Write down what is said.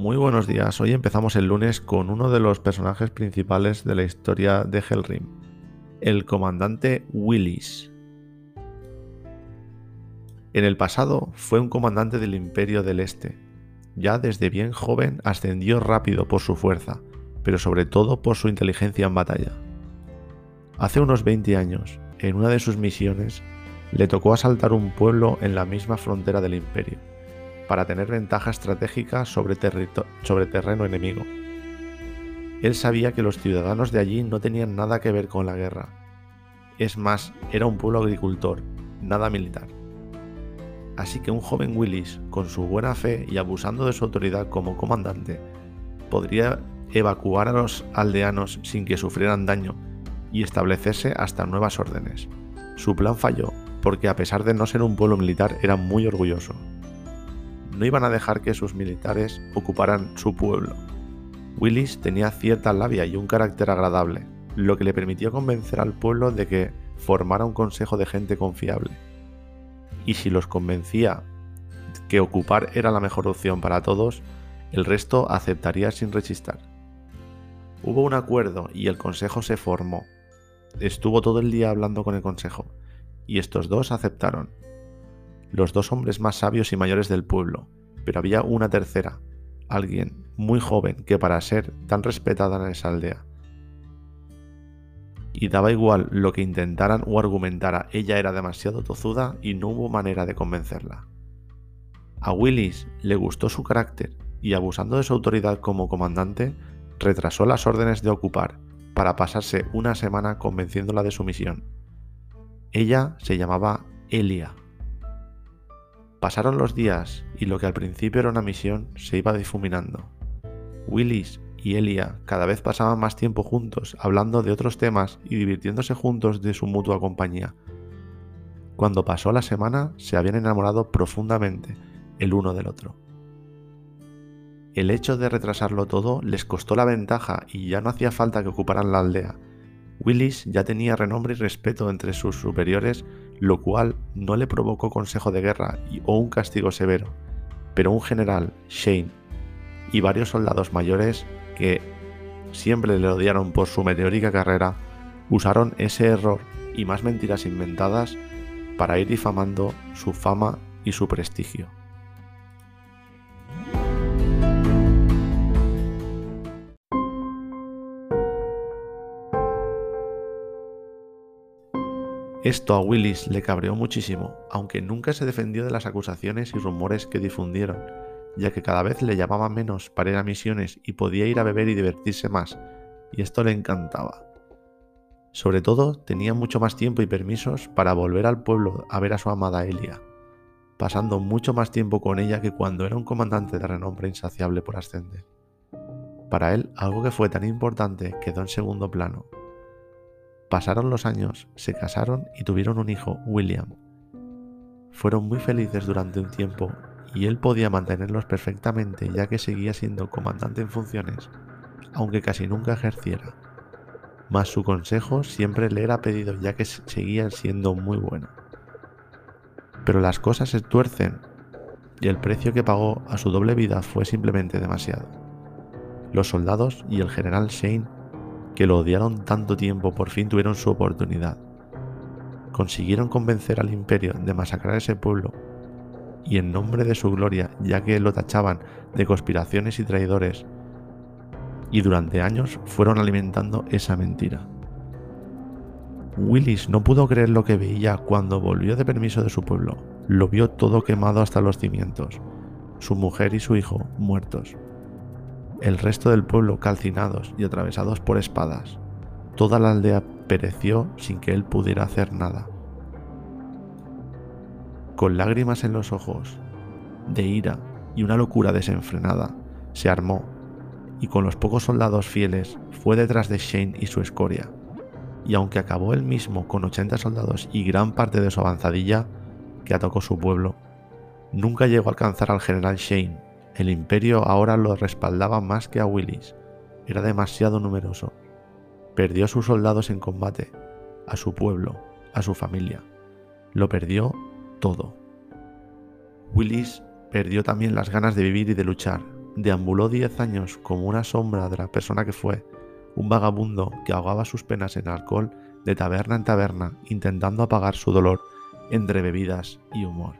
Muy buenos días, hoy empezamos el lunes con uno de los personajes principales de la historia de Hellrim, el comandante Willis. En el pasado fue un comandante del Imperio del Este. Ya desde bien joven ascendió rápido por su fuerza, pero sobre todo por su inteligencia en batalla. Hace unos 20 años, en una de sus misiones, le tocó asaltar un pueblo en la misma frontera del imperio para tener ventaja estratégica sobre, sobre terreno enemigo. Él sabía que los ciudadanos de allí no tenían nada que ver con la guerra. Es más, era un pueblo agricultor, nada militar. Así que un joven Willis, con su buena fe y abusando de su autoridad como comandante, podría evacuar a los aldeanos sin que sufrieran daño y establecerse hasta nuevas órdenes. Su plan falló porque a pesar de no ser un pueblo militar era muy orgulloso no iban a dejar que sus militares ocuparan su pueblo. Willis tenía cierta labia y un carácter agradable, lo que le permitió convencer al pueblo de que formara un consejo de gente confiable. Y si los convencía que ocupar era la mejor opción para todos, el resto aceptaría sin rechistar. Hubo un acuerdo y el consejo se formó. Estuvo todo el día hablando con el consejo, y estos dos aceptaron los dos hombres más sabios y mayores del pueblo, pero había una tercera, alguien muy joven que para ser tan respetada en esa aldea. Y daba igual lo que intentaran o argumentara, ella era demasiado tozuda y no hubo manera de convencerla. A Willis le gustó su carácter y abusando de su autoridad como comandante, retrasó las órdenes de ocupar para pasarse una semana convenciéndola de su misión. Ella se llamaba Elia. Pasaron los días y lo que al principio era una misión se iba difuminando. Willis y Elia cada vez pasaban más tiempo juntos, hablando de otros temas y divirtiéndose juntos de su mutua compañía. Cuando pasó la semana, se habían enamorado profundamente el uno del otro. El hecho de retrasarlo todo les costó la ventaja y ya no hacía falta que ocuparan la aldea. Willis ya tenía renombre y respeto entre sus superiores lo cual no le provocó consejo de guerra o un castigo severo, pero un general, Shane, y varios soldados mayores que siempre le odiaron por su meteórica carrera, usaron ese error y más mentiras inventadas para ir difamando su fama y su prestigio. Esto a Willis le cabreó muchísimo, aunque nunca se defendió de las acusaciones y rumores que difundieron, ya que cada vez le llamaban menos para ir a misiones y podía ir a beber y divertirse más, y esto le encantaba. Sobre todo, tenía mucho más tiempo y permisos para volver al pueblo a ver a su amada Elia, pasando mucho más tiempo con ella que cuando era un comandante de renombre insaciable por ascender. Para él, algo que fue tan importante quedó en segundo plano, Pasaron los años, se casaron y tuvieron un hijo, William. Fueron muy felices durante un tiempo y él podía mantenerlos perfectamente ya que seguía siendo comandante en funciones, aunque casi nunca ejerciera. Mas su consejo siempre le era pedido ya que seguía siendo muy bueno. Pero las cosas se tuercen y el precio que pagó a su doble vida fue simplemente demasiado. Los soldados y el general Shane que lo odiaron tanto tiempo por fin tuvieron su oportunidad. Consiguieron convencer al imperio de masacrar ese pueblo y en nombre de su gloria, ya que lo tachaban de conspiraciones y traidores, y durante años fueron alimentando esa mentira. Willis no pudo creer lo que veía cuando volvió de permiso de su pueblo. Lo vio todo quemado hasta los cimientos, su mujer y su hijo muertos el resto del pueblo calcinados y atravesados por espadas. Toda la aldea pereció sin que él pudiera hacer nada. con lágrimas en los ojos, de ira y una locura desenfrenada, se armó y con los pocos soldados fieles fue detrás de Shane y su escoria. Y aunque acabó él mismo con 80 soldados y gran parte de su avanzadilla que atacó su pueblo, nunca llegó a alcanzar al general Shane. El imperio ahora lo respaldaba más que a Willis. Era demasiado numeroso. Perdió a sus soldados en combate, a su pueblo, a su familia. Lo perdió todo. Willis perdió también las ganas de vivir y de luchar. Deambuló diez años como una sombra de la persona que fue, un vagabundo que ahogaba sus penas en alcohol de taberna en taberna, intentando apagar su dolor entre bebidas y humor.